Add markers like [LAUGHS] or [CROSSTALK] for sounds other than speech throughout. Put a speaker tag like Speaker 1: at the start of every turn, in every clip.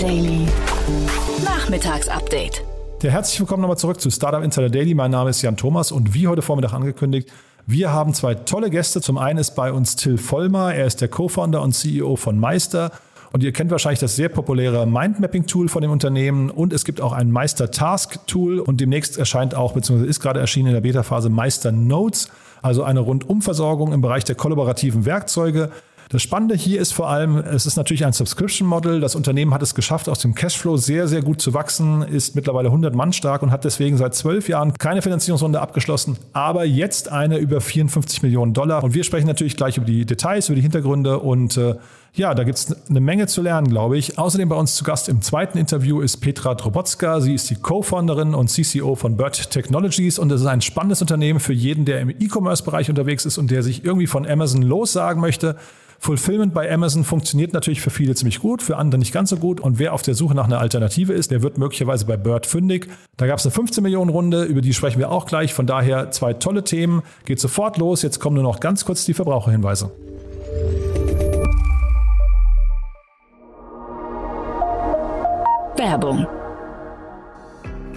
Speaker 1: Daily. Nachmittagsupdate.
Speaker 2: Ja, herzlich willkommen nochmal zurück zu Startup Insider Daily. Mein Name ist Jan Thomas und wie heute Vormittag angekündigt, wir haben zwei tolle Gäste. Zum einen ist bei uns Till Vollmer. Er ist der Co-Founder und CEO von Meister. Und ihr kennt wahrscheinlich das sehr populäre Mindmapping-Tool von dem Unternehmen. Und es gibt auch ein Meister-Task-Tool. Und demnächst erscheint auch, beziehungsweise ist gerade erschienen in der Beta-Phase Meister Notes, also eine Rundumversorgung im Bereich der kollaborativen Werkzeuge. Das Spannende hier ist vor allem, es ist natürlich ein Subscription Model. Das Unternehmen hat es geschafft, aus dem Cashflow sehr, sehr gut zu wachsen, ist mittlerweile 100 Mann stark und hat deswegen seit zwölf Jahren keine Finanzierungsrunde abgeschlossen, aber jetzt eine über 54 Millionen Dollar. Und wir sprechen natürlich gleich über die Details, über die Hintergründe und äh, ja, da gibt es eine Menge zu lernen, glaube ich. Außerdem bei uns zu Gast im zweiten Interview ist Petra Drobotska. Sie ist die Co-Founderin und CCO von Bird Technologies und es ist ein spannendes Unternehmen für jeden, der im E-Commerce-Bereich unterwegs ist und der sich irgendwie von Amazon lossagen möchte. Fulfillment bei Amazon funktioniert natürlich für viele ziemlich gut, für andere nicht ganz so gut. Und wer auf der Suche nach einer Alternative ist, der wird möglicherweise bei Bird fündig. Da gab es eine 15 Millionen Runde, über die sprechen wir auch gleich. Von daher zwei tolle Themen. Geht sofort los. Jetzt kommen nur noch ganz kurz die Verbraucherhinweise.
Speaker 1: Werbung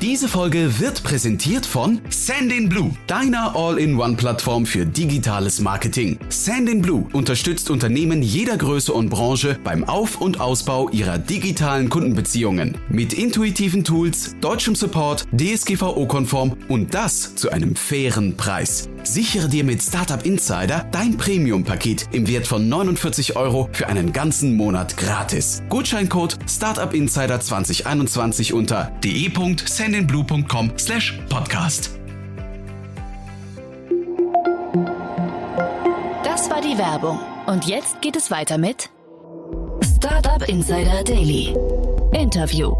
Speaker 3: diese Folge wird präsentiert von Sandinblue, deiner All-in-One-Plattform für digitales Marketing. Sandinblue unterstützt Unternehmen jeder Größe und Branche beim Auf- und Ausbau ihrer digitalen Kundenbeziehungen. Mit intuitiven Tools, deutschem Support, DSGVO-konform und das zu einem fairen Preis. Sichere dir mit Startup Insider dein Premium-Paket im Wert von 49 Euro für einen ganzen Monat gratis. Gutscheincode Startup Insider 2021 unter de.sendinblue.com slash podcast.
Speaker 1: Das war die Werbung. Und jetzt geht es weiter mit Startup Insider Daily. Interview.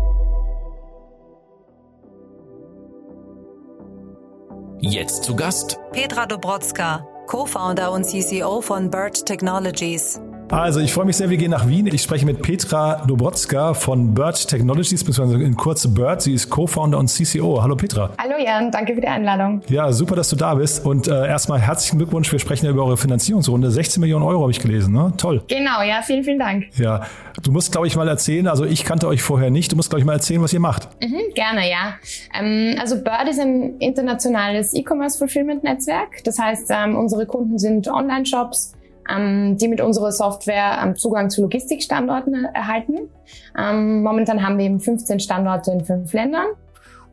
Speaker 3: Jetzt zu Gast
Speaker 4: Petra Dobrotska, Co-Founder und CCO von Bird Technologies.
Speaker 2: Also ich freue mich sehr, wir gehen nach Wien. Ich spreche mit Petra Dobrotska von Bird Technologies, beziehungsweise in kurz Bird. Sie ist Co-Founder und CCO. Hallo Petra.
Speaker 5: Hallo Jan, danke für die Einladung.
Speaker 2: Ja, super, dass du da bist. Und äh, erstmal herzlichen Glückwunsch. Wir sprechen ja über eure Finanzierungsrunde. 16 Millionen Euro habe ich gelesen, ne? Toll.
Speaker 5: Genau, ja, vielen, vielen Dank.
Speaker 2: Ja, du musst, glaube ich, mal erzählen, also ich kannte euch vorher nicht, du musst, glaube ich, mal erzählen, was ihr macht.
Speaker 5: Mhm, gerne, ja. Ähm, also Bird ist ein internationales E-Commerce-Fulfillment-Netzwerk. Das heißt, ähm, unsere Kunden sind Online-Shops, die mit unserer Software ähm, Zugang zu Logistikstandorten erhalten. Ähm, momentan haben wir eben 15 Standorte in fünf Ländern.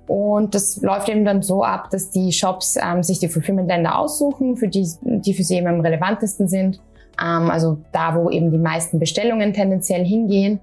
Speaker 5: Und das läuft eben dann so ab, dass die Shops ähm, sich die Fulfillment-Länder aussuchen, für die, die für sie eben am relevantesten sind. Ähm, also da, wo eben die meisten Bestellungen tendenziell hingehen.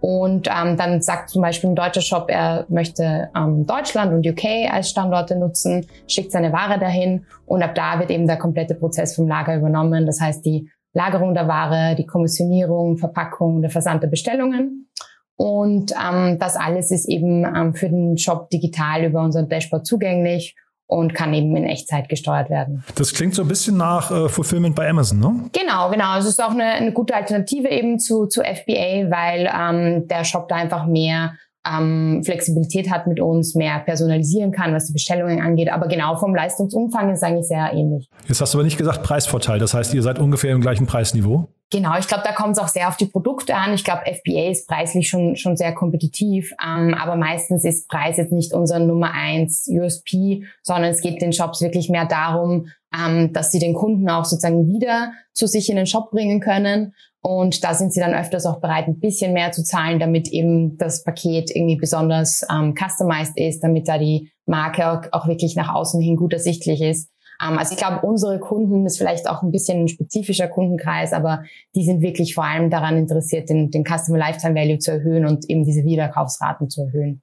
Speaker 5: Und ähm, dann sagt zum Beispiel ein deutscher Shop, er möchte ähm, Deutschland und UK als Standorte nutzen, schickt seine Ware dahin und ab da wird eben der komplette Prozess vom Lager übernommen. Das heißt die Lagerung der Ware, die Kommissionierung, Verpackung, der Versand der Bestellungen. Und ähm, das alles ist eben ähm, für den Shop digital über unser Dashboard zugänglich und kann eben in Echtzeit gesteuert werden.
Speaker 2: Das klingt so ein bisschen nach äh, Fulfillment bei Amazon, ne?
Speaker 5: Genau, genau. Es ist auch eine, eine gute Alternative eben zu, zu FBA, weil ähm, der Shop da einfach mehr ähm, Flexibilität hat mit uns, mehr personalisieren kann, was die Bestellungen angeht. Aber genau vom Leistungsumfang ist es eigentlich sehr ähnlich.
Speaker 2: Jetzt hast du aber nicht gesagt Preisvorteil. Das heißt, ihr seid ungefähr im gleichen Preisniveau?
Speaker 5: Genau, ich glaube, da kommt es auch sehr auf die Produkte an. Ich glaube, FBA ist preislich schon, schon sehr kompetitiv, ähm, aber meistens ist Preis jetzt nicht unser Nummer eins USP, sondern es geht den Shops wirklich mehr darum, ähm, dass sie den Kunden auch sozusagen wieder zu sich in den Shop bringen können. Und da sind sie dann öfters auch bereit, ein bisschen mehr zu zahlen, damit eben das Paket irgendwie besonders ähm, customized ist, damit da die Marke auch, wirklich nach außen hin gut ersichtlich ist. Ähm, also ich glaube, unsere Kunden ist vielleicht auch ein bisschen ein spezifischer Kundenkreis, aber die sind wirklich vor allem daran interessiert, den, den Customer Lifetime Value zu erhöhen und eben diese Wiederkaufsraten zu erhöhen.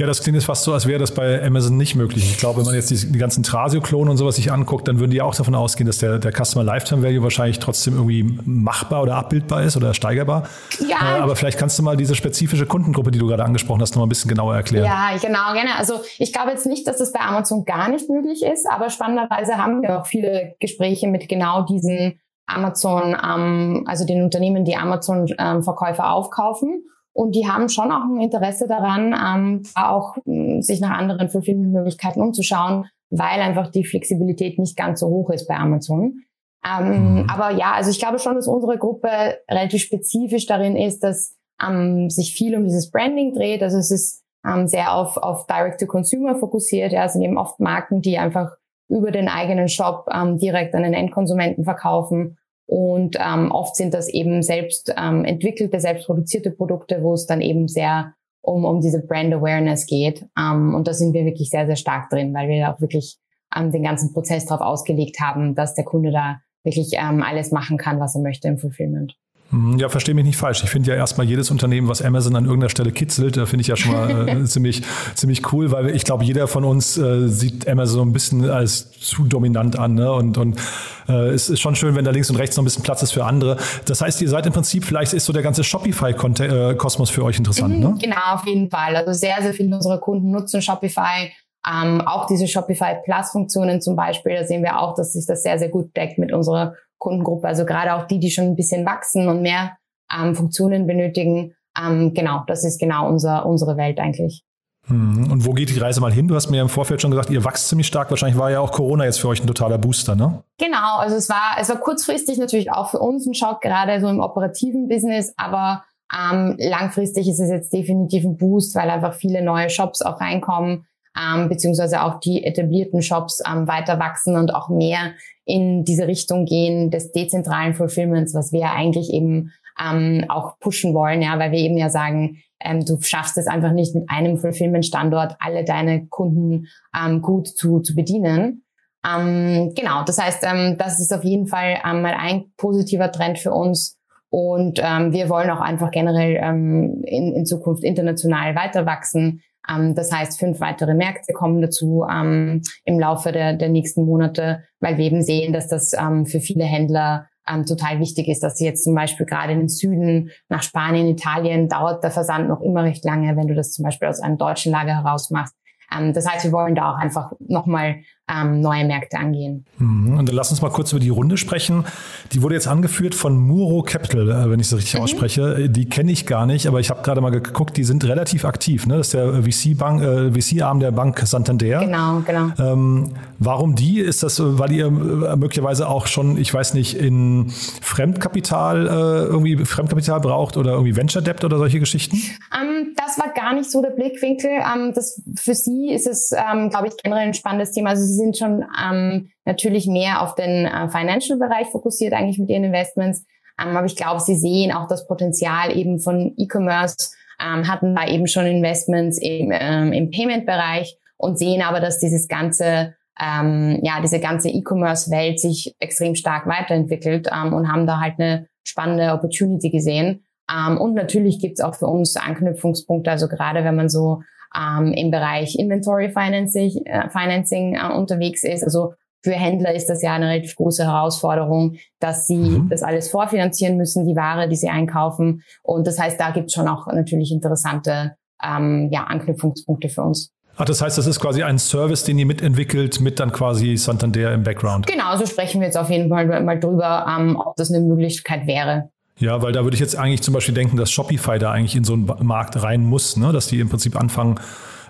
Speaker 2: Ja, das klingt jetzt fast so, als wäre das bei Amazon nicht möglich. Ich glaube, wenn man jetzt die, die ganzen Trasio-Klonen und sowas sich anguckt, dann würden die auch davon ausgehen, dass der, der Customer Lifetime Value wahrscheinlich trotzdem irgendwie machbar oder abbildbar ist oder steigerbar. Ja. Äh, aber vielleicht kannst du mal diese spezifische Kundengruppe, die du gerade angesprochen hast, noch mal ein bisschen genauer erklären.
Speaker 5: Ja, genau, gerne. Also ich glaube jetzt nicht, dass das bei Amazon gar nicht möglich ist, aber spannenderweise haben wir auch viele Gespräche mit genau diesen Amazon, ähm, also den Unternehmen, die Amazon-Verkäufer ähm, aufkaufen. Und die haben schon auch ein Interesse daran, ähm, auch äh, sich nach anderen Fulfillment-Möglichkeiten umzuschauen, weil einfach die Flexibilität nicht ganz so hoch ist bei Amazon. Ähm, mhm. Aber ja, also ich glaube schon, dass unsere Gruppe relativ spezifisch darin ist, dass ähm, sich viel um dieses Branding dreht. Also es ist ähm, sehr auf, auf Direct-to-Consumer fokussiert. Ja, also eben oft Marken, die einfach über den eigenen Shop ähm, direkt an den Endkonsumenten verkaufen. Und ähm, oft sind das eben selbst ähm, entwickelte, selbst produzierte Produkte, wo es dann eben sehr um, um diese Brand Awareness geht. Ähm, und da sind wir wirklich sehr, sehr stark drin, weil wir auch wirklich ähm, den ganzen Prozess darauf ausgelegt haben, dass der Kunde da wirklich ähm, alles machen kann, was er möchte im Fulfillment.
Speaker 2: Mhm, ja, verstehe mich nicht falsch. Ich finde ja erstmal jedes Unternehmen, was Amazon an irgendeiner Stelle kitzelt, da finde ich ja schon mal äh, [LAUGHS] ziemlich, ziemlich cool, weil ich glaube, jeder von uns äh, sieht Amazon so ein bisschen als zu dominant an. Ne? Und, und äh, es ist schon schön, wenn da links und rechts noch ein bisschen Platz ist für andere. Das heißt, ihr seid im Prinzip, vielleicht ist so der ganze Shopify-Kosmos für euch interessant, mhm, ne?
Speaker 5: Genau, auf jeden Fall. Also sehr, sehr viele unserer Kunden nutzen Shopify. Ähm, auch diese Shopify Plus-Funktionen zum Beispiel, da sehen wir auch, dass sich das sehr, sehr gut deckt mit unserer Kundengruppe, also gerade auch die, die schon ein bisschen wachsen und mehr ähm, Funktionen benötigen. Ähm, genau, das ist genau unser, unsere Welt eigentlich.
Speaker 2: Hm, und wo geht die Reise mal hin? Du hast mir im Vorfeld schon gesagt, ihr wächst ziemlich stark. Wahrscheinlich war ja auch Corona jetzt für euch ein totaler Booster, ne?
Speaker 5: Genau, also es war, es war kurzfristig natürlich auch für uns ein Schock, gerade so im operativen Business, aber ähm, langfristig ist es jetzt definitiv ein Boost, weil einfach viele neue Shops auch reinkommen, ähm, beziehungsweise auch die etablierten Shops ähm, weiter wachsen und auch mehr in diese Richtung gehen des dezentralen Fulfillments, was wir eigentlich eben ähm, auch pushen wollen, ja, weil wir eben ja sagen, ähm, du schaffst es einfach nicht mit einem Fulfillment-Standort alle deine Kunden ähm, gut zu, zu bedienen. Ähm, genau, das heißt, ähm, das ist auf jeden Fall ähm, mal ein positiver Trend für uns. Und ähm, wir wollen auch einfach generell ähm, in, in Zukunft international weiter wachsen. Ähm, das heißt, fünf weitere Märkte kommen dazu ähm, im Laufe der, der nächsten Monate, weil wir eben sehen, dass das ähm, für viele Händler ähm, total wichtig ist, dass sie jetzt zum Beispiel gerade in den Süden nach Spanien, Italien dauert der Versand noch immer recht lange, wenn du das zum Beispiel aus einem deutschen Lager heraus machst. Ähm, das heißt, wir wollen da auch einfach nochmal ähm, neue Märkte angehen.
Speaker 2: Mhm. Und dann lass uns mal kurz über die Runde sprechen. Die wurde jetzt angeführt von Muro Capital, äh, wenn ich es richtig mhm. ausspreche. Die kenne ich gar nicht, aber ich habe gerade mal geguckt, die sind relativ aktiv. Ne? Das ist der VC-Bank, äh, VC-Arm der Bank Santander.
Speaker 5: Genau, genau.
Speaker 2: Ähm, warum die? Ist das, weil ihr äh, möglicherweise auch schon, ich weiß nicht, in Fremdkapital äh, irgendwie Fremdkapital braucht oder irgendwie Venture Debt oder solche Geschichten?
Speaker 5: Ähm, das war gar nicht so der Blickwinkel. Ähm, das, für sie ist es, ähm, glaube ich, generell ein spannendes Thema. Also sie sind schon ähm, natürlich mehr auf den äh, Financial-Bereich fokussiert eigentlich mit ihren Investments. Ähm, aber ich glaube, sie sehen auch das Potenzial eben von E-Commerce, ähm, hatten da eben schon Investments im, ähm, im Payment-Bereich und sehen aber, dass dieses ganze ähm, ja, diese ganze E-Commerce-Welt sich extrem stark weiterentwickelt ähm, und haben da halt eine spannende Opportunity gesehen. Ähm, und natürlich gibt's auch für uns Anknüpfungspunkte, also gerade wenn man so ähm, im Bereich Inventory Financing, äh, Financing äh, unterwegs ist. Also für Händler ist das ja eine relativ große Herausforderung, dass sie mhm. das alles vorfinanzieren müssen, die Ware, die sie einkaufen. Und das heißt, da gibt es schon auch natürlich interessante ähm, ja, Anknüpfungspunkte für uns.
Speaker 2: Ach, das heißt, das ist quasi ein Service, den ihr mitentwickelt, mit dann quasi Santander im Background.
Speaker 5: Genau, so sprechen wir jetzt auf jeden Fall mal drüber, ähm, ob das eine Möglichkeit wäre.
Speaker 2: Ja, weil da würde ich jetzt eigentlich zum Beispiel denken, dass Shopify da eigentlich in so einen Markt rein muss, ne? dass die im Prinzip anfangen,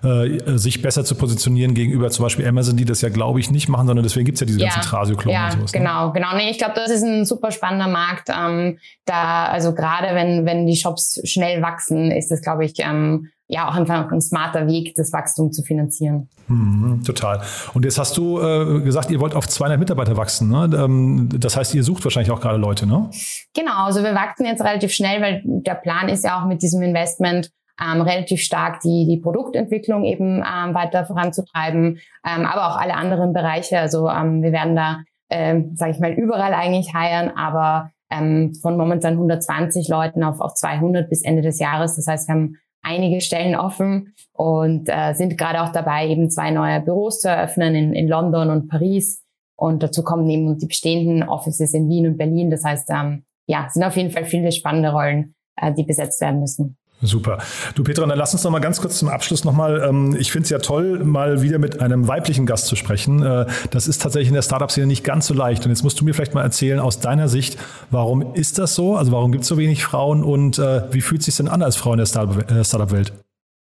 Speaker 2: äh, sich besser zu positionieren gegenüber zum Beispiel Amazon, die das ja, glaube ich, nicht machen, sondern deswegen gibt es ja diese ja, ganzen Trasio-Klonen
Speaker 5: ja, und sowas. Ne? Genau, genau. Nee, ich glaube, das ist ein super spannender Markt. Ähm, da, also gerade wenn, wenn die Shops schnell wachsen, ist das, glaube ich, ähm, ja auch einfach ein smarter Weg, das Wachstum zu finanzieren.
Speaker 2: Mhm, total. Und jetzt hast du äh, gesagt, ihr wollt auf 200 Mitarbeiter wachsen. Ne? Ähm, das heißt, ihr sucht wahrscheinlich auch gerade Leute, ne?
Speaker 5: Genau, also wir wachsen jetzt relativ schnell, weil der Plan ist ja auch mit diesem Investment ähm, relativ stark die, die Produktentwicklung eben ähm, weiter voranzutreiben, ähm, aber auch alle anderen Bereiche. Also ähm, wir werden da, ähm, sage ich mal, überall eigentlich heiern, aber ähm, von momentan 120 Leuten auf, auf 200 bis Ende des Jahres. Das heißt, wir haben einige Stellen offen und äh, sind gerade auch dabei, eben zwei neue Büros zu eröffnen in, in London und Paris. Und dazu kommen eben die bestehenden Offices in Wien und Berlin. Das heißt, ähm, ja, sind auf jeden Fall viele spannende Rollen, äh, die besetzt werden müssen.
Speaker 2: Super. Du Petra, dann lass uns noch mal ganz kurz zum Abschluss nochmal. Ähm, ich finde es ja toll, mal wieder mit einem weiblichen Gast zu sprechen. Äh, das ist tatsächlich in der Startup-Szene nicht ganz so leicht. Und jetzt musst du mir vielleicht mal erzählen, aus deiner Sicht, warum ist das so? Also warum gibt es so wenig Frauen und äh, wie fühlt es sich denn an als Frau in der äh, Startup-Welt?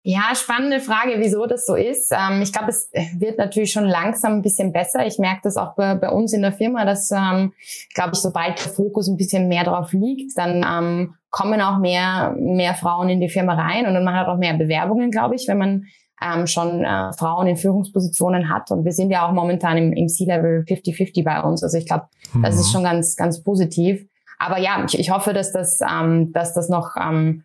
Speaker 5: Ja, spannende Frage, wieso das so ist. Ähm, ich glaube, es wird natürlich schon langsam ein bisschen besser. Ich merke das auch bei, bei uns in der Firma, dass, ähm, glaube ich, sobald der Fokus ein bisschen mehr drauf liegt, dann ähm, kommen auch mehr, mehr Frauen in die Firma rein und dann man hat auch mehr Bewerbungen, glaube ich, wenn man ähm, schon äh, Frauen in Führungspositionen hat. Und wir sind ja auch momentan im, im C-Level 50-50 bei uns. Also ich glaube, mhm. das ist mhm. schon ganz, ganz positiv. Aber ja, ich, ich hoffe, dass das, ähm, dass das noch ähm,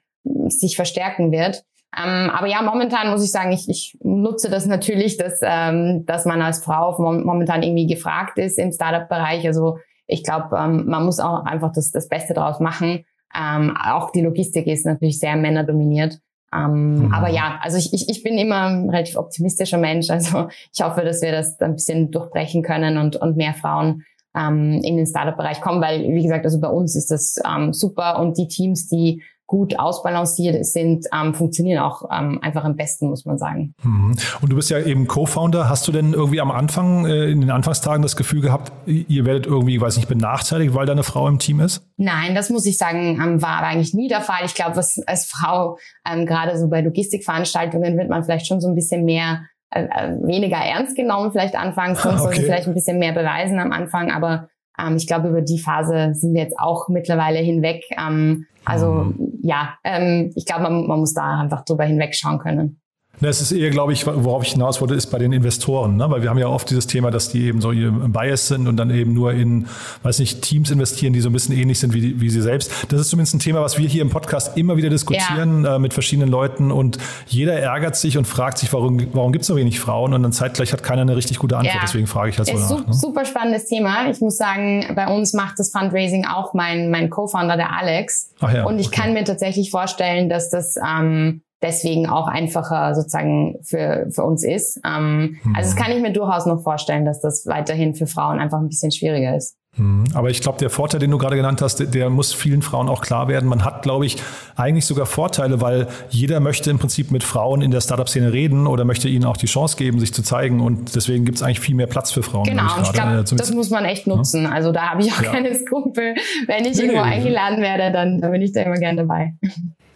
Speaker 5: sich verstärken wird. Ähm, aber ja, momentan muss ich sagen, ich, ich nutze das natürlich, dass, ähm, dass man als Frau momentan irgendwie gefragt ist im Startup-Bereich. Also ich glaube, ähm, man muss auch einfach das, das Beste draus machen. Ähm, auch die Logistik ist natürlich sehr männerdominiert. Ähm, mhm. Aber ja, also ich, ich, ich bin immer ein relativ optimistischer Mensch. Also ich hoffe, dass wir das ein bisschen durchbrechen können und, und mehr Frauen ähm, in den Startup-Bereich kommen, weil, wie gesagt, also bei uns ist das ähm, super und die Teams, die gut ausbalanciert sind, ähm, funktionieren auch ähm, einfach am besten, muss man sagen.
Speaker 2: Mhm. Und du bist ja eben Co-Founder. Hast du denn irgendwie am Anfang, äh, in den Anfangstagen das Gefühl gehabt, ihr werdet irgendwie, weiß nicht, benachteiligt, weil da eine Frau im Team ist?
Speaker 5: Nein, das muss ich sagen, ähm, war aber eigentlich nie der Fall. Ich glaube, was als Frau, ähm, gerade so bei Logistikveranstaltungen, wird man vielleicht schon so ein bisschen mehr äh, äh weniger ernst genommen, vielleicht anfangs, [LAUGHS] sonst okay. vielleicht ein bisschen mehr beweisen am Anfang, aber ähm, ich glaube, über die Phase sind wir jetzt auch mittlerweile hinweg. Ähm, also mhm. ja, ähm, ich glaube, man, man muss da einfach drüber hinwegschauen können.
Speaker 2: Das ist eher, glaube ich, worauf ich hinaus wollte, ist bei den Investoren, ne? weil wir haben ja oft dieses Thema, dass die eben so ihr Bias sind und dann eben nur in, weiß nicht, Teams investieren, die so ein bisschen ähnlich sind wie, wie sie selbst. Das ist zumindest ein Thema, was wir hier im Podcast immer wieder diskutieren ja. äh, mit verschiedenen Leuten und jeder ärgert sich und fragt sich, warum, warum gibt es so wenig Frauen und dann zeitgleich hat keiner eine richtig gute Antwort. Ja. Deswegen frage ich halt so
Speaker 5: ist
Speaker 2: nach.
Speaker 5: Ne? Super spannendes Thema. Ich muss sagen, bei uns macht das Fundraising auch mein, mein Co-Founder, der Alex. Ach ja, und ich okay. kann mir tatsächlich vorstellen, dass das ähm, deswegen auch einfacher sozusagen für, für uns ist. Ähm, mhm. Also das kann ich mir durchaus noch vorstellen, dass das weiterhin für Frauen einfach ein bisschen schwieriger ist.
Speaker 2: Mhm. Aber ich glaube, der Vorteil, den du gerade genannt hast, der muss vielen Frauen auch klar werden. Man hat, glaube ich, eigentlich sogar Vorteile, weil jeder möchte im Prinzip mit Frauen in der Startup-Szene reden oder möchte ihnen auch die Chance geben, sich zu zeigen. Und deswegen gibt es eigentlich viel mehr Platz für Frauen.
Speaker 5: Genau, ich, ich glaube, das muss man echt nutzen. Ja? Also da habe ich auch ja. keine Skrupel. Wenn ich nee, irgendwo nee. eingeladen werde, dann, dann bin ich da immer gerne dabei.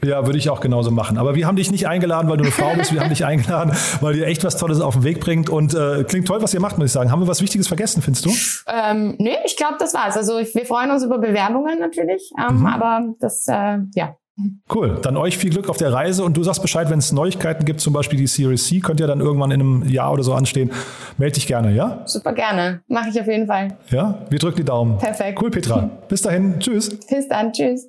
Speaker 2: Ja, würde ich auch genauso machen. Aber wir haben dich nicht eingeladen, weil du eine Frau bist. Wir haben dich eingeladen, weil ihr echt was Tolles auf den Weg bringt. Und äh, klingt toll, was ihr macht, muss ich sagen. Haben wir was Wichtiges vergessen, findest du?
Speaker 5: Ähm, nee, ich glaube, das war's. Also wir freuen uns über Bewerbungen natürlich. Ähm, mhm. Aber das, äh, ja,
Speaker 2: Cool. Dann euch viel Glück auf der Reise und du sagst Bescheid, wenn es Neuigkeiten gibt, zum Beispiel die Series C, könnt ihr dann irgendwann in einem Jahr oder so anstehen. Meld dich gerne, ja?
Speaker 5: Super gerne. Mache ich auf jeden Fall.
Speaker 2: Ja, wir drücken die Daumen.
Speaker 5: Perfekt.
Speaker 2: Cool, Petra. [LAUGHS] Bis dahin. Tschüss.
Speaker 5: Bis dann. Tschüss.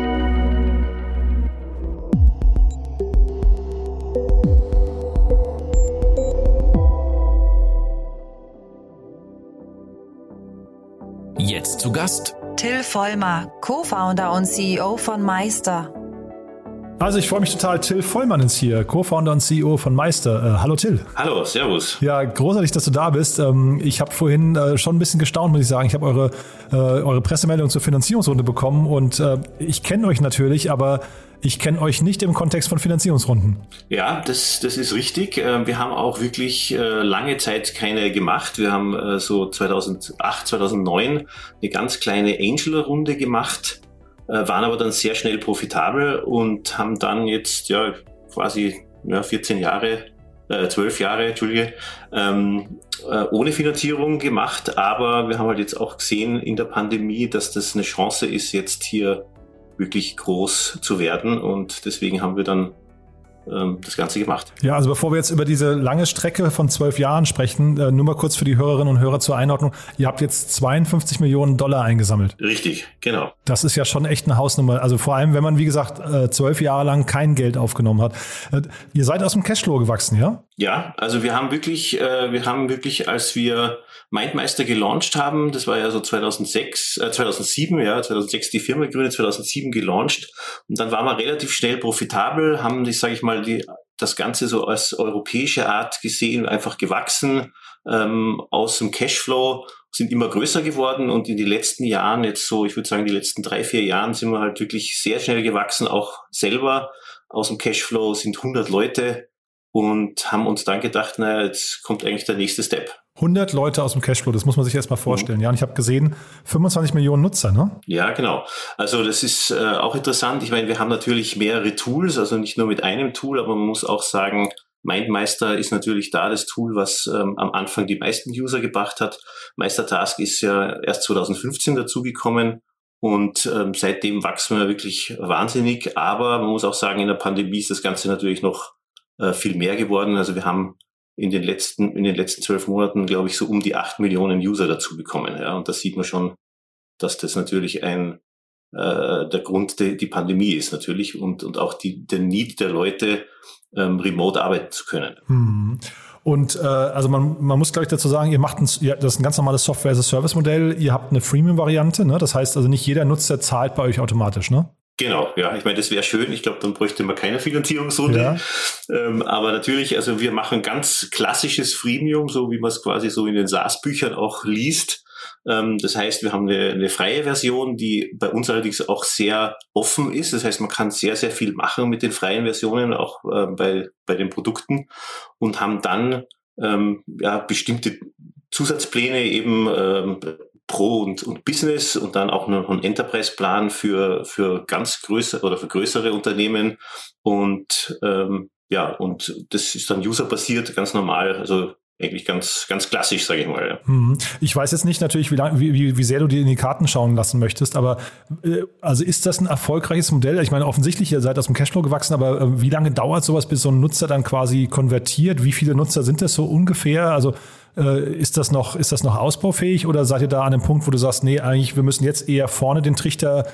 Speaker 3: Jetzt zu Gast
Speaker 4: Till Vollmer, Co-Founder und CEO von Meister.
Speaker 2: Also ich freue mich total. Till Vollmann ist hier, Co-Founder und CEO von Meister. Äh, hallo Till.
Speaker 6: Hallo, Servus.
Speaker 2: Ja, großartig, dass du da bist. Ähm, ich habe vorhin äh, schon ein bisschen gestaunt, muss ich sagen. Ich habe eure, äh, eure Pressemeldung zur Finanzierungsrunde bekommen und äh, ich kenne euch natürlich, aber ich kenne euch nicht im Kontext von Finanzierungsrunden.
Speaker 6: Ja, das, das ist richtig. Äh, wir haben auch wirklich äh, lange Zeit keine gemacht. Wir haben äh, so 2008, 2009 eine ganz kleine Angel-Runde gemacht, waren aber dann sehr schnell profitabel und haben dann jetzt ja quasi ja, 14 Jahre, äh, 12 Jahre, Entschuldige, ähm, ohne Finanzierung gemacht. Aber wir haben halt jetzt auch gesehen in der Pandemie, dass das eine Chance ist, jetzt hier wirklich groß zu werden. Und deswegen haben wir dann das Ganze gemacht.
Speaker 2: Ja, also bevor wir jetzt über diese lange Strecke von zwölf Jahren sprechen, äh, nur mal kurz für die Hörerinnen und Hörer zur Einordnung. Ihr habt jetzt 52 Millionen Dollar eingesammelt.
Speaker 6: Richtig, genau.
Speaker 2: Das ist ja schon echt eine Hausnummer. Also vor allem, wenn man, wie gesagt, äh, zwölf Jahre lang kein Geld aufgenommen hat. Äh, ihr seid aus dem Cashflow gewachsen, ja?
Speaker 6: Ja, also wir haben wirklich, wir haben wirklich, als wir Mindmeister gelauncht haben, das war ja so 2006, äh, 2007, ja, 2006 die Firma gegründet, 2007 gelauncht. Und dann waren wir relativ schnell profitabel, haben, ich sage ich mal, die das Ganze so als europäische Art gesehen, einfach gewachsen ähm, aus dem Cashflow, sind immer größer geworden und in den letzten Jahren, jetzt so, ich würde sagen, die letzten drei, vier Jahren sind wir halt wirklich sehr schnell gewachsen, auch selber. Aus dem Cashflow sind 100 Leute und haben uns dann gedacht, naja, jetzt kommt eigentlich der nächste Step.
Speaker 2: 100 Leute aus dem Cashflow, das muss man sich erstmal vorstellen. Mhm. Ja, und ich habe gesehen, 25 Millionen Nutzer, ne?
Speaker 6: Ja, genau. Also das ist äh, auch interessant. Ich meine, wir haben natürlich mehrere Tools, also nicht nur mit einem Tool, aber man muss auch sagen, MindMeister ist natürlich da das Tool, was ähm, am Anfang die meisten User gebracht hat. Meistertask ist ja erst 2015 dazugekommen und ähm, seitdem wachsen wir wirklich wahnsinnig. Aber man muss auch sagen, in der Pandemie ist das Ganze natürlich noch äh, viel mehr geworden. Also wir haben in den letzten, in den letzten zwölf Monaten, glaube ich, so um die acht Millionen User dazu bekommen. Ja, und da sieht man schon, dass das natürlich ein, äh, der Grund die, die Pandemie ist natürlich und, und auch die, der Need der Leute, ähm, remote arbeiten zu können.
Speaker 2: Mhm. Und äh, also man, man muss, glaube ich, dazu sagen, ihr macht ein, ja, das ist ein ganz normales Software-as-a-Service-Modell. Ihr habt eine Freemium-Variante, ne? Das heißt also nicht jeder Nutzer zahlt bei euch automatisch, ne?
Speaker 6: Genau, ja, ich meine, das wäre schön. Ich glaube, dann bräuchte man keine Finanzierungsrunde. Ja. Ähm, aber natürlich, also wir machen ganz klassisches Freemium, so wie man es quasi so in den SaaS-Büchern auch liest. Ähm, das heißt, wir haben eine, eine, freie Version, die bei uns allerdings auch sehr offen ist. Das heißt, man kann sehr, sehr viel machen mit den freien Versionen, auch äh, bei, bei den Produkten und haben dann ähm, ja, bestimmte Zusatzpläne eben ähm, Pro und, und Business und dann auch noch einen Enterprise-Plan für, für ganz größere oder für größere Unternehmen. Und ähm, ja, und das ist dann userbasiert, ganz normal. Also eigentlich ganz, ganz klassisch, sage ich mal.
Speaker 2: Mhm. Ich weiß jetzt nicht natürlich, wie, lang, wie, wie sehr du dir in die Karten schauen lassen möchtest, aber äh, also ist das ein erfolgreiches Modell? Ich meine, offensichtlich, ihr seid aus dem Cashflow gewachsen, aber äh, wie lange dauert sowas, bis so ein Nutzer dann quasi konvertiert? Wie viele Nutzer sind das so ungefähr? Also ist das noch, ist das noch ausbaufähig oder seid ihr da an dem Punkt, wo du sagst, nee, eigentlich, wir müssen jetzt eher vorne den Trichter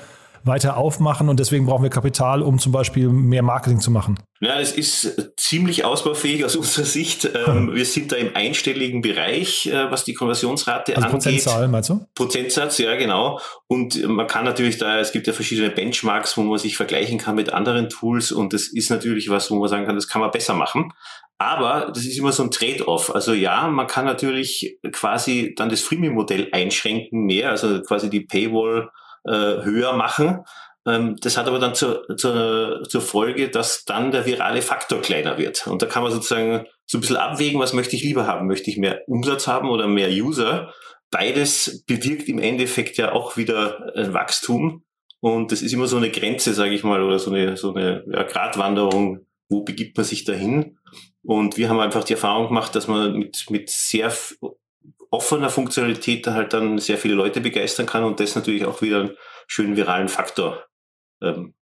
Speaker 2: weiter aufmachen und deswegen brauchen wir Kapital, um zum Beispiel mehr Marketing zu machen?
Speaker 6: Ja, das ist ziemlich ausbaufähig aus [LAUGHS] unserer Sicht. Ähm, [LAUGHS] wir sind da im einstelligen Bereich, äh, was die Konversionsrate also angeht.
Speaker 2: Prozentzahl, meinst du?
Speaker 6: Prozentsatz, ja, genau. Und man kann natürlich da, es gibt ja verschiedene Benchmarks, wo man sich vergleichen kann mit anderen Tools und das ist natürlich was, wo man sagen kann, das kann man besser machen. Aber das ist immer so ein Trade-off. Also ja, man kann natürlich quasi dann das Freemium-Modell einschränken mehr, also quasi die Paywall äh, höher machen. Ähm, das hat aber dann zur, zur, zur Folge, dass dann der virale Faktor kleiner wird. Und da kann man sozusagen so ein bisschen abwägen, was möchte ich lieber haben? Möchte ich mehr Umsatz haben oder mehr User? Beides bewirkt im Endeffekt ja auch wieder ein Wachstum. Und das ist immer so eine Grenze, sage ich mal, oder so eine, so eine ja, Gratwanderung. Wo begibt man sich dahin? Und wir haben einfach die Erfahrung gemacht, dass man mit, mit sehr offener Funktionalität halt dann sehr viele Leute begeistern kann und das natürlich auch wieder einen schönen viralen Faktor ähm,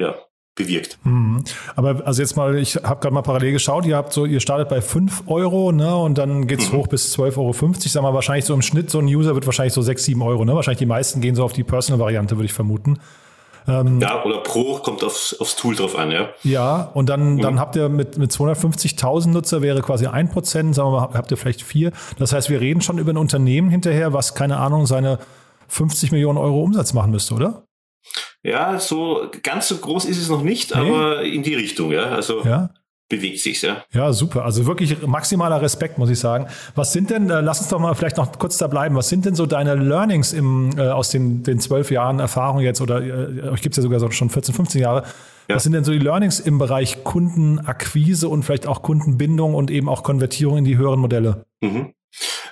Speaker 6: ja, bewirkt.
Speaker 2: Mhm. Aber also jetzt mal, ich habe gerade mal parallel geschaut, ihr habt so, ihr startet bei 5 Euro, ne? Und dann geht's mhm. hoch bis 12,50 Euro. Sag mal, wahrscheinlich so im Schnitt, so ein User wird wahrscheinlich so 6, 7 Euro, ne? Wahrscheinlich die meisten gehen so auf die Personal-Variante, würde ich vermuten.
Speaker 6: Ähm, ja, oder pro kommt aufs, aufs Tool drauf an, ja.
Speaker 2: Ja, und dann, mhm. dann habt ihr mit, mit 250.000 Nutzer wäre quasi ein Prozent, sagen wir mal, habt ihr vielleicht vier. Das heißt, wir reden schon über ein Unternehmen hinterher, was, keine Ahnung, seine 50 Millionen Euro Umsatz machen müsste, oder?
Speaker 6: Ja, so ganz so groß ist es noch nicht, nee. aber in die Richtung, ja. Also ja? Bewegt sich ja.
Speaker 2: Ja, super. Also wirklich maximaler Respekt, muss ich sagen. Was sind denn, äh, lass uns doch mal vielleicht noch kurz da bleiben, was sind denn so deine Learnings im, äh, aus den, den zwölf Jahren Erfahrung jetzt oder äh, euch gibt es ja sogar schon 14, 15 Jahre. Ja. Was sind denn so die Learnings im Bereich Kundenakquise und vielleicht auch Kundenbindung und eben auch Konvertierung in die höheren Modelle? Mhm.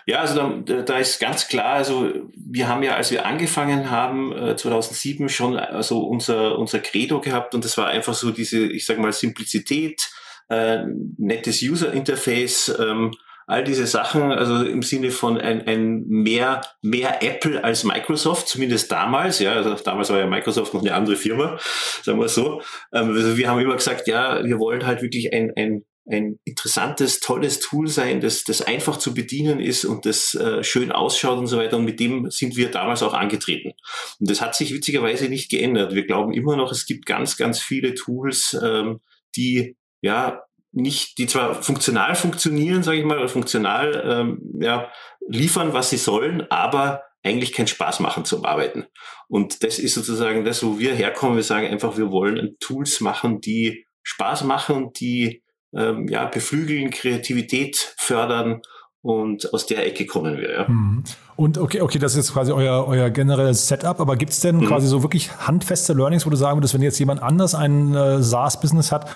Speaker 6: Ja, also da, da ist ganz klar, also wir haben ja, als wir angefangen haben, 2007 schon also unser, unser Credo gehabt und das war einfach so diese, ich sag mal, Simplizität, äh, nettes User Interface, ähm, all diese Sachen, also im Sinne von ein, ein mehr, mehr Apple als Microsoft, zumindest damals, ja, also damals war ja Microsoft noch eine andere Firma, sagen wir so. Ähm, also wir haben immer gesagt, ja, wir wollen halt wirklich ein, ein, ein interessantes, tolles Tool sein, das, das einfach zu bedienen ist und das äh, schön ausschaut und so weiter. Und mit dem sind wir damals auch angetreten. Und das hat sich witzigerweise nicht geändert. Wir glauben immer noch, es gibt ganz, ganz viele Tools, ähm, die ja nicht, die zwar funktional funktionieren, sage ich mal, oder funktional ähm, ja, liefern, was sie sollen, aber eigentlich keinen Spaß machen zum Arbeiten. Und das ist sozusagen das, wo wir herkommen. Wir sagen einfach, wir wollen Tools machen, die Spaß machen, die ähm, ja, beflügeln, Kreativität fördern und aus der Ecke kommen wir. Ja. Mhm.
Speaker 2: Und okay, okay, das ist quasi euer, euer generelles Setup, aber gibt es denn mhm. quasi so wirklich handfeste Learnings, wo du sagen würdest, wenn jetzt jemand anders ein äh, SaaS-Business hat,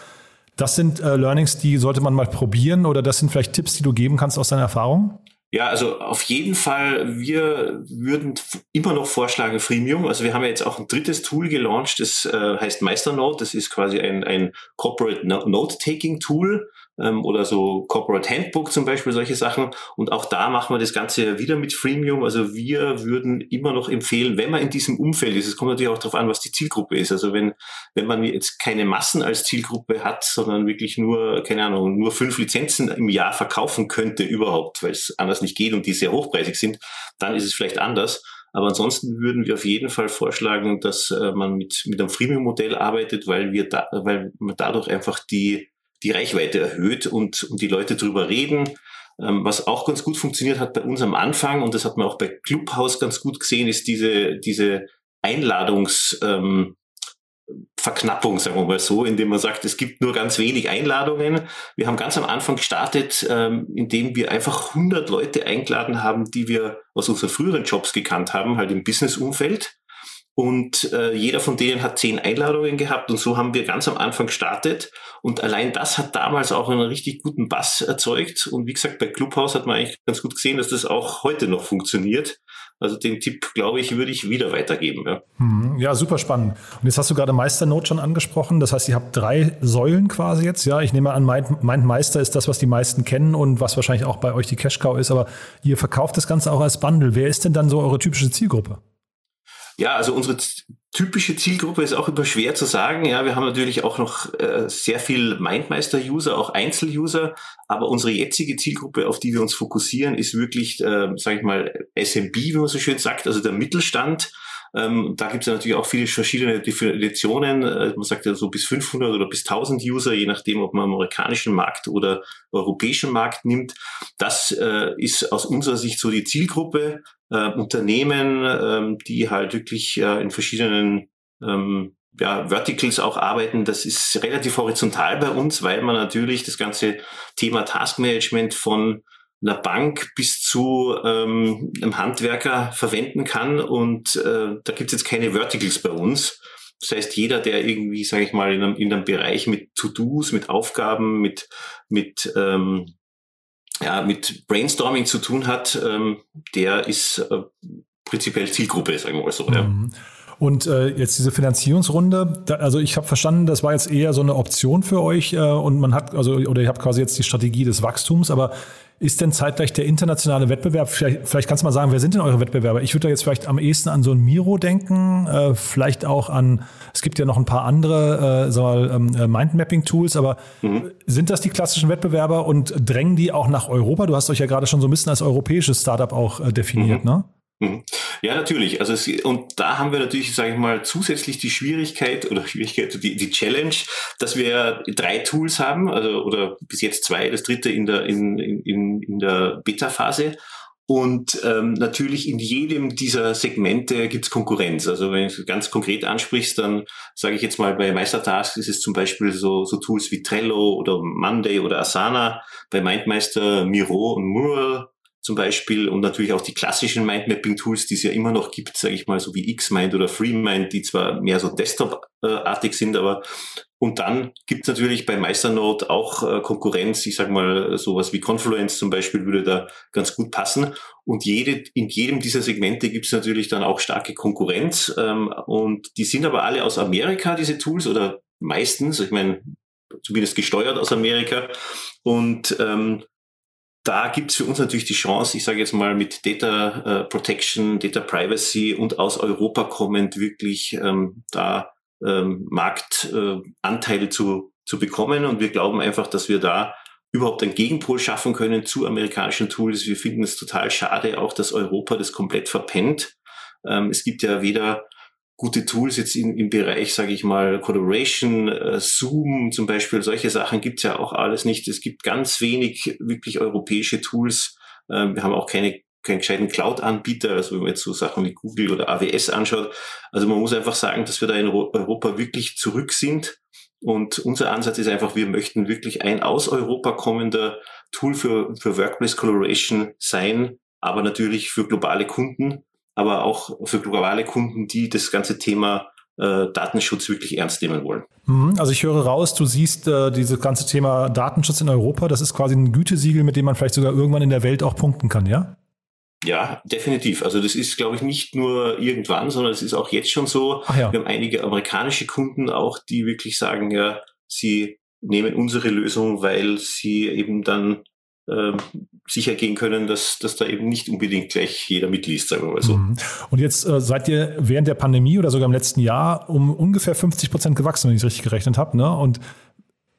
Speaker 2: das sind äh, Learnings, die sollte man mal probieren oder das sind vielleicht Tipps, die du geben kannst aus deiner Erfahrung?
Speaker 6: Ja, also auf jeden Fall, wir würden immer noch vorschlagen Freemium. Also wir haben ja jetzt auch ein drittes Tool gelauncht, das äh, heißt Meisternote. Das ist quasi ein, ein Corporate Note-Taking-Tool ähm, oder so Corporate Handbook zum Beispiel, solche Sachen. Und auch da machen wir das Ganze wieder mit Freemium. Also wir würden immer noch empfehlen, wenn man in diesem Umfeld ist, es kommt natürlich auch darauf an, was die Zielgruppe ist. Also wenn, wenn man jetzt keine Massen als Zielgruppe hat, sondern wirklich nur, keine Ahnung, nur fünf Lizenzen im Jahr verkaufen könnte überhaupt, weil es anders nicht geht und die sehr hochpreisig sind, dann ist es vielleicht anders. Aber ansonsten würden wir auf jeden Fall vorschlagen, dass äh, man mit, mit einem Freemium-Modell arbeitet, weil wir da, weil man dadurch einfach die, die Reichweite erhöht und, und die Leute drüber reden. Ähm, was auch ganz gut funktioniert hat bei uns am Anfang, und das hat man auch bei Clubhouse ganz gut gesehen, ist diese, diese Einladungs, ähm, sagen wir mal so, indem man sagt, es gibt nur ganz wenig Einladungen. Wir haben ganz am Anfang gestartet, ähm, indem wir einfach 100 Leute eingeladen haben, die wir aus unseren früheren Jobs gekannt haben, halt im Business-Umfeld. Und äh, jeder von denen hat zehn Einladungen gehabt und so haben wir ganz am Anfang gestartet. Und allein das hat damals auch einen richtig guten Bass erzeugt. Und wie gesagt, bei Clubhouse hat man eigentlich ganz gut gesehen, dass das auch heute noch funktioniert. Also den Tipp, glaube ich, würde ich wieder weitergeben. Ja.
Speaker 2: Mhm. ja, super spannend. Und jetzt hast du gerade Meisternote schon angesprochen. Das heißt, ihr habt drei Säulen quasi jetzt. Ja, ich nehme an, Mind Meister ist das, was die meisten kennen und was wahrscheinlich auch bei euch die Cash Cow ist. Aber ihr verkauft das Ganze auch als Bundle. Wer ist denn dann so eure typische Zielgruppe?
Speaker 6: Ja, also unsere typische Zielgruppe ist auch immer schwer zu sagen. Ja, wir haben natürlich auch noch äh, sehr viel Mindmeister-User, auch Einzel-User, aber unsere jetzige Zielgruppe, auf die wir uns fokussieren, ist wirklich, äh, sage ich mal, SMB, wie man so schön sagt, also der Mittelstand. Ähm, da gibt es ja natürlich auch viele verschiedene Definitionen. Äh, man sagt ja so bis 500 oder bis 1000 User, je nachdem, ob man amerikanischen Markt oder europäischen Markt nimmt. Das äh, ist aus unserer Sicht so die Zielgruppe. Äh, Unternehmen, ähm, die halt wirklich äh, in verschiedenen ähm, ja, Verticals auch arbeiten. Das ist relativ horizontal bei uns, weil man natürlich das ganze Thema Taskmanagement von einer Bank bis zu ähm, einem Handwerker verwenden kann. Und äh, da gibt es jetzt keine Verticals bei uns. Das heißt, jeder, der irgendwie, sage ich mal, in einem, in einem Bereich mit To-Dos, mit Aufgaben, mit, mit, ähm, ja, mit Brainstorming zu tun hat, ähm, der ist äh, prinzipiell Zielgruppe, sagen wir mal so. Ja.
Speaker 2: Mhm. Und äh, jetzt diese Finanzierungsrunde, da, also ich habe verstanden, das war jetzt eher so eine Option für euch äh, und man hat, also, oder ihr habt quasi jetzt die Strategie des Wachstums, aber ist denn zeitgleich der internationale Wettbewerb, vielleicht, vielleicht kannst du mal sagen, wer sind denn eure Wettbewerber? Ich würde da jetzt vielleicht am ehesten an so ein Miro denken, äh, vielleicht auch an, es gibt ja noch ein paar andere äh, mal, ähm, äh, Mindmapping-Tools, aber mhm. sind das die klassischen Wettbewerber und drängen die auch nach Europa? Du hast euch ja gerade schon so ein bisschen als europäisches Startup auch äh, definiert, mhm. ne?
Speaker 6: Mhm. Ja, natürlich. Also es, und da haben wir natürlich, sage ich mal, zusätzlich die Schwierigkeit oder [LAUGHS] Schwierigkeit, die, die Challenge, dass wir drei Tools haben, also oder bis jetzt zwei, das dritte in der in, in, in der Beta-Phase. Und ähm, natürlich in jedem dieser Segmente gibt's Konkurrenz. Also wenn du ganz konkret ansprichst, dann sage ich jetzt mal, bei Meistertasks ist es zum Beispiel so, so Tools wie Trello oder Monday oder Asana, bei Mindmeister Miro und Mural zum Beispiel und natürlich auch die klassischen Mindmapping-Tools, die es ja immer noch gibt, sage ich mal, so wie Xmind oder FreeMind, die zwar mehr so Desktop-artig sind, aber und dann gibt es natürlich bei Meisternote auch äh, Konkurrenz, ich sage mal sowas wie Confluence zum Beispiel würde da ganz gut passen. Und jede, in jedem dieser Segmente gibt es natürlich dann auch starke Konkurrenz. Ähm, und die sind aber alle aus Amerika, diese Tools, oder meistens, ich meine, zumindest gesteuert aus Amerika. Und ähm, da gibt es für uns natürlich die Chance, ich sage jetzt mal mit Data äh, Protection, Data Privacy und aus Europa kommend wirklich ähm, da ähm, Marktanteile äh, zu, zu bekommen. Und wir glauben einfach, dass wir da überhaupt einen Gegenpol schaffen können zu amerikanischen Tools. Wir finden es total schade auch, dass Europa das komplett verpennt. Ähm, es gibt ja weder gute Tools jetzt in, im Bereich, sage ich mal, Collaboration, äh, Zoom zum Beispiel, solche Sachen gibt's ja auch alles nicht. Es gibt ganz wenig wirklich europäische Tools. Ähm, wir haben auch keine keinen gescheiten Cloud-Anbieter, also wenn man jetzt so Sachen wie Google oder AWS anschaut. Also man muss einfach sagen, dass wir da in Europa wirklich zurück sind Und unser Ansatz ist einfach, wir möchten wirklich ein aus Europa kommender Tool für, für Workplace Collaboration sein, aber natürlich für globale Kunden, aber auch für globale Kunden, die das ganze Thema äh, Datenschutz wirklich ernst nehmen wollen.
Speaker 2: Mhm, also ich höre raus, du siehst äh, dieses ganze Thema Datenschutz in Europa, das ist quasi ein Gütesiegel, mit dem man vielleicht sogar irgendwann in der Welt auch punkten kann, ja?
Speaker 6: Ja, definitiv. Also das ist, glaube ich, nicht nur irgendwann, sondern es ist auch jetzt schon so. Ja. Wir haben einige amerikanische Kunden auch, die wirklich sagen, ja, sie nehmen unsere Lösung, weil sie eben dann äh, sicher gehen können, dass, dass da eben nicht unbedingt gleich jeder mitliest, sagen wir mal so. Mhm.
Speaker 2: Und jetzt äh, seid ihr während der Pandemie oder sogar im letzten Jahr um ungefähr 50 Prozent gewachsen, wenn ich es richtig gerechnet habe. Ne? Und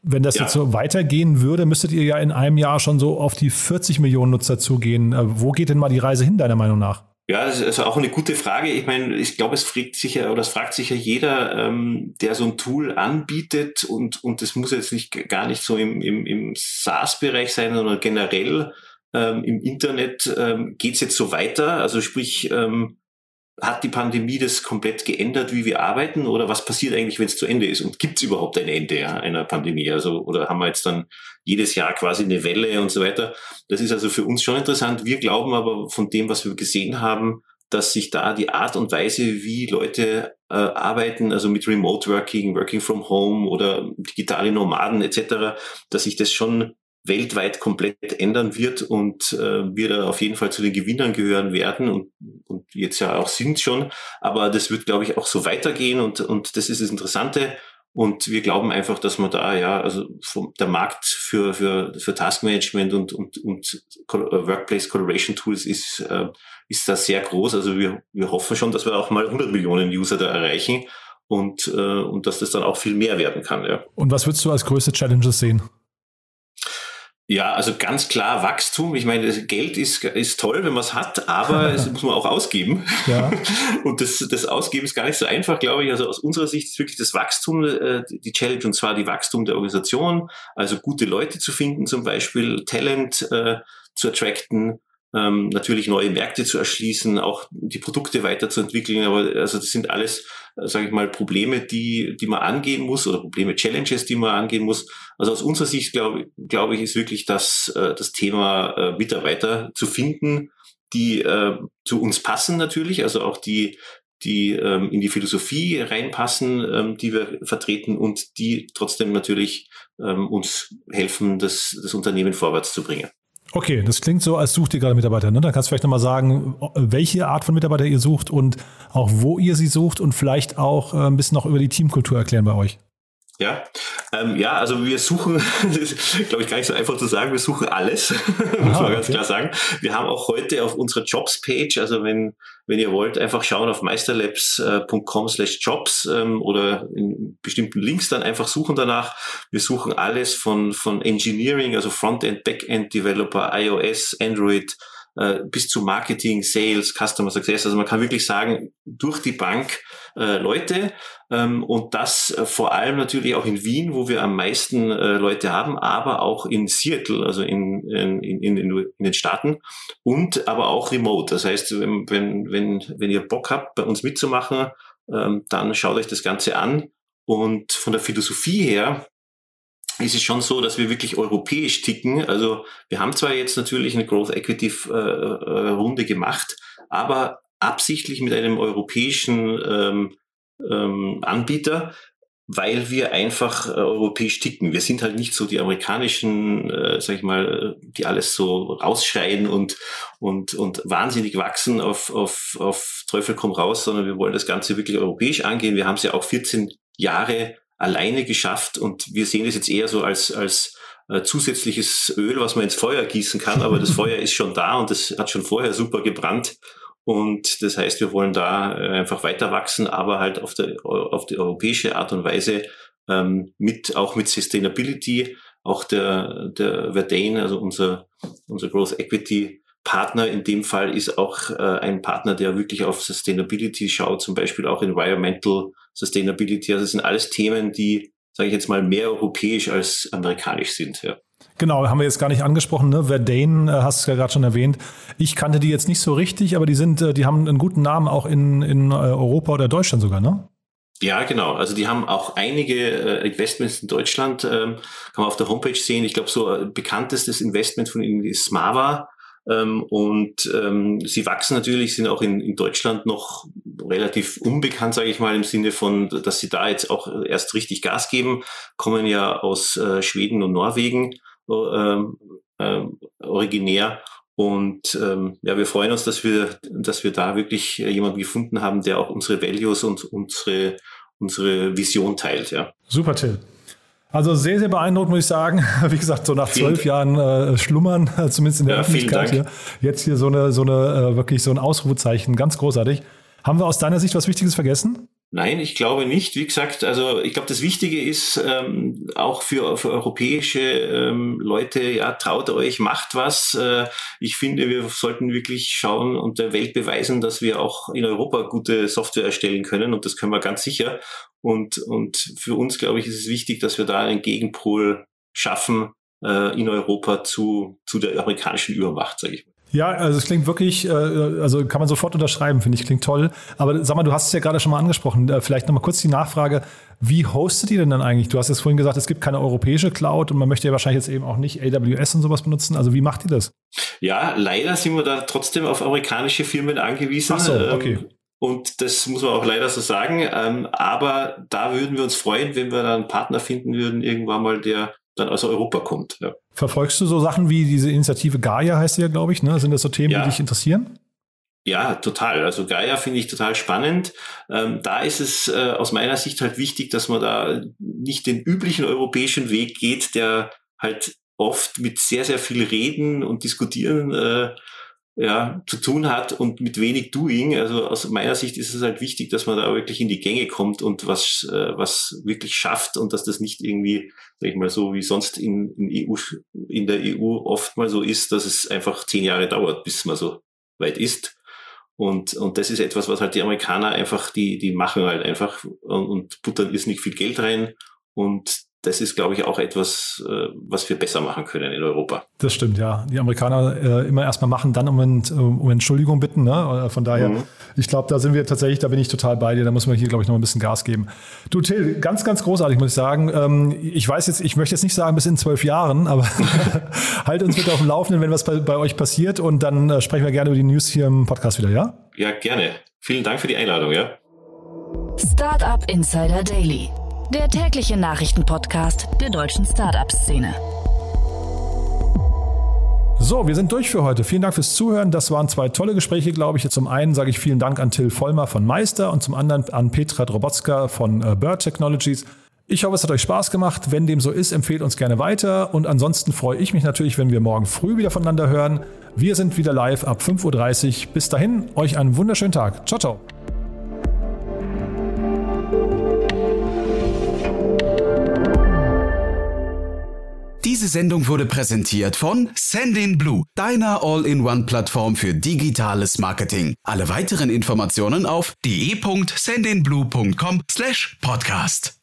Speaker 2: wenn das ja. jetzt so weitergehen würde, müsstet ihr ja in einem Jahr schon so auf die 40 Millionen Nutzer zugehen. Äh, wo geht denn mal die Reise hin, deiner Meinung nach?
Speaker 6: Ja, das ist also auch eine gute Frage. Ich meine, ich glaube, es fragt sich ja, oder es fragt sich ja jeder, ähm, der so ein Tool anbietet und, und das muss jetzt nicht gar nicht so im, im, im SaaS-Bereich sein, sondern generell ähm, im Internet ähm, geht es jetzt so weiter. Also sprich, ähm, hat die Pandemie das komplett geändert, wie wir arbeiten oder was passiert eigentlich, wenn es zu Ende ist und gibt es überhaupt ein Ende ja, einer Pandemie? Also oder haben wir jetzt dann jedes Jahr quasi eine Welle und so weiter? Das ist also für uns schon interessant. Wir glauben aber von dem, was wir gesehen haben, dass sich da die Art und Weise, wie Leute äh, arbeiten, also mit Remote Working, Working from Home oder digitale Nomaden etc., dass sich das schon weltweit komplett ändern wird und äh, wir da auf jeden Fall zu den Gewinnern gehören werden und, und jetzt ja auch sind schon. Aber das wird, glaube ich, auch so weitergehen und, und das ist das Interessante. Und wir glauben einfach, dass man da, ja, also vom, der Markt für, für, für Taskmanagement und, und, und äh, Workplace Collaboration Tools ist, äh, ist da sehr groß. Also wir, wir hoffen schon, dass wir auch mal 100 Millionen User da erreichen und, äh, und dass das dann auch viel mehr werden kann. Ja.
Speaker 2: Und was würdest du als größte Challenges sehen?
Speaker 6: Ja, also ganz klar Wachstum. Ich meine, Geld ist, ist toll, wenn man es hat, aber [LAUGHS] es muss man auch ausgeben. Ja. [LAUGHS] Und das, das Ausgeben ist gar nicht so einfach, glaube ich. Also aus unserer Sicht ist wirklich das Wachstum äh, die Challenge und zwar die Wachstum der Organisation, also gute Leute zu finden, zum Beispiel Talent äh, zu attracten, ähm, natürlich neue Märkte zu erschließen, auch die Produkte weiterzuentwickeln. Aber also das sind alles, äh, sage ich mal, Probleme, die, die man angehen muss oder Probleme, Challenges, die man angehen muss. Also aus unserer Sicht glaube glaube ich, ist wirklich das, äh, das Thema äh, Mitarbeiter zu finden, die äh, zu uns passen natürlich, also auch die die ähm, in die Philosophie reinpassen, ähm, die wir vertreten und die trotzdem natürlich ähm, uns helfen, das, das Unternehmen vorwärts zu bringen.
Speaker 2: Okay, das klingt so, als sucht ihr gerade Mitarbeiter. Ne? Dann kannst du vielleicht nochmal sagen, welche Art von Mitarbeiter ihr sucht und auch wo ihr sie sucht und vielleicht auch äh, ein bisschen noch über die Teamkultur erklären bei euch.
Speaker 6: Ja, ähm, ja, also wir suchen, [LAUGHS] glaube ich, gar nicht so einfach zu sagen, wir suchen alles, [LAUGHS] muss man ganz okay. klar sagen. Wir haben auch heute auf unserer Jobs-Page, also wenn, wenn ihr wollt, einfach schauen auf meisterlabs.com slash jobs ähm, oder in bestimmten Links dann einfach suchen danach. Wir suchen alles von, von Engineering, also Frontend, Backend Developer, iOS, Android, bis zu Marketing, Sales, Customer Success. Also man kann wirklich sagen, durch die Bank äh, Leute ähm, und das äh, vor allem natürlich auch in Wien, wo wir am meisten äh, Leute haben, aber auch in Seattle, also in, in, in, in, den Staaten und aber auch remote. Das heißt, wenn, wenn, wenn, wenn ihr Bock habt, bei uns mitzumachen, ähm, dann schaut euch das Ganze an. Und von der Philosophie her ist es schon so, dass wir wirklich europäisch ticken. Also wir haben zwar jetzt natürlich eine Growth Equity äh, äh, Runde gemacht, aber absichtlich mit einem europäischen ähm, ähm, Anbieter, weil wir einfach äh, europäisch ticken. Wir sind halt nicht so die amerikanischen, äh, sag ich mal, die alles so rausschreien und, und, und wahnsinnig wachsen auf, auf, auf Teufel komm raus, sondern wir wollen das Ganze wirklich europäisch angehen. Wir haben es ja auch 14 Jahre alleine geschafft und wir sehen es jetzt eher so als, als äh, zusätzliches Öl, was man ins Feuer gießen kann, aber das [LAUGHS] Feuer ist schon da und das hat schon vorher super gebrannt. Und das heißt, wir wollen da äh, einfach weiter wachsen, aber halt auf, der, auf die europäische Art und Weise ähm, mit, auch mit Sustainability. Auch der, der Verdane, also unser, unser Growth Equity Partner in dem Fall ist auch äh, ein Partner, der wirklich auf Sustainability schaut, zum Beispiel auch Environmental Sustainability. Also das sind alles Themen, die, sage ich jetzt mal, mehr europäisch als amerikanisch sind. Ja.
Speaker 2: Genau, haben wir jetzt gar nicht angesprochen. Ne? Verdane, äh, hast du ja gerade schon erwähnt. Ich kannte die jetzt nicht so richtig, aber die sind, äh, die haben einen guten Namen auch in, in äh, Europa oder Deutschland sogar, ne?
Speaker 6: Ja, genau. Also die haben auch einige Investments in Deutschland, ähm, kann man auf der Homepage sehen. Ich glaube, so bekanntestes Investment von ihnen ist Smava. Ähm, und ähm, sie wachsen natürlich, sind auch in, in Deutschland noch relativ unbekannt, sage ich mal, im Sinne von, dass sie da jetzt auch erst richtig Gas geben, kommen ja aus äh, Schweden und Norwegen äh, äh, originär. Und ähm, ja, wir freuen uns, dass wir, dass wir da wirklich jemanden gefunden haben, der auch unsere Values und unsere, unsere Vision teilt. Ja.
Speaker 2: Super, Till. Also sehr, sehr beeindruckend, muss ich sagen. [LAUGHS] Wie gesagt, so nach zwölf Jahren äh, Schlummern, [LAUGHS] zumindest in der ja, Öffentlichkeit hier. Jetzt hier so eine, so eine, äh, wirklich so ein Ausrufezeichen, ganz großartig. Haben wir aus deiner Sicht was Wichtiges vergessen?
Speaker 6: Nein, ich glaube nicht. Wie gesagt, also ich glaube, das Wichtige ist ähm, auch für, für europäische ähm, Leute, ja, traut euch, macht was. Äh, ich finde, wir sollten wirklich schauen und der Welt beweisen, dass wir auch in Europa gute Software erstellen können und das können wir ganz sicher. Und, und für uns, glaube ich, ist es wichtig, dass wir da einen Gegenpol schaffen äh, in Europa zu, zu der amerikanischen Übermacht, sage ich mal.
Speaker 2: Ja, also es klingt wirklich, äh, also kann man sofort unterschreiben, finde ich, klingt toll. Aber sag mal, du hast es ja gerade schon mal angesprochen. Äh, vielleicht nochmal kurz die Nachfrage, wie hostet ihr denn dann eigentlich? Du hast jetzt vorhin gesagt, es gibt keine europäische Cloud und man möchte ja wahrscheinlich jetzt eben auch nicht AWS und sowas benutzen. Also wie macht ihr das?
Speaker 6: Ja, leider sind wir da trotzdem auf amerikanische Firmen angewiesen.
Speaker 2: Ach so, ähm, okay.
Speaker 6: Und das muss man auch leider so sagen. Ähm, aber da würden wir uns freuen, wenn wir da einen Partner finden würden, irgendwann mal, der dann aus Europa kommt. Ja.
Speaker 2: Verfolgst du so Sachen wie diese Initiative Gaia heißt sie ja, glaube ich, ne? Sind das so Themen, ja. die dich interessieren?
Speaker 6: Ja, total. Also Gaia finde ich total spannend. Ähm, da ist es äh, aus meiner Sicht halt wichtig, dass man da nicht den üblichen europäischen Weg geht, der halt oft mit sehr, sehr viel Reden und Diskutieren äh, ja, zu tun hat und mit wenig Doing. Also aus meiner Sicht ist es halt wichtig, dass man da wirklich in die Gänge kommt und was, äh, was wirklich schafft und dass das nicht irgendwie, sag ich mal, so wie sonst in, in, EU, in der EU oft mal so ist, dass es einfach zehn Jahre dauert, bis man so weit ist. Und, und das ist etwas, was halt die Amerikaner einfach, die, die machen halt einfach und, und puttern ist nicht viel Geld rein und das ist, glaube ich, auch etwas, äh, was wir besser machen können in Europa.
Speaker 2: Das stimmt, ja. Die Amerikaner äh, immer erstmal machen, dann um, um Entschuldigung bitten. Ne? Äh, von daher, mhm. ich glaube, da sind wir tatsächlich, da bin ich total bei dir. Da muss man hier, glaube ich, noch ein bisschen Gas geben. Du, Till, ganz, ganz großartig, muss ich sagen. Ähm, ich weiß jetzt, ich möchte jetzt nicht sagen bis in zwölf Jahren, aber [LAUGHS] halt uns bitte auf dem Laufenden, wenn was bei, bei euch passiert. Und dann äh, sprechen wir gerne über die News hier im Podcast wieder, ja?
Speaker 6: Ja, gerne. Vielen Dank für die Einladung, ja.
Speaker 1: Startup Insider Daily der tägliche Nachrichtenpodcast der deutschen Startup-Szene.
Speaker 2: So, wir sind durch für heute. Vielen Dank fürs Zuhören. Das waren zwei tolle Gespräche, glaube ich. Zum einen sage ich vielen Dank an Till Vollmer von Meister und zum anderen an Petra Drobotska von äh, Bird Technologies. Ich hoffe, es hat euch Spaß gemacht. Wenn dem so ist, empfehlt uns gerne weiter. Und ansonsten freue ich mich natürlich, wenn wir morgen früh wieder voneinander hören. Wir sind wieder live ab 5.30 Uhr. Bis dahin, euch einen wunderschönen Tag. Ciao, ciao.
Speaker 3: Diese Sendung wurde präsentiert von Sendinblue, deiner All-in-One-Plattform für digitales Marketing. Alle weiteren Informationen auf de.sendinblue.com/podcast.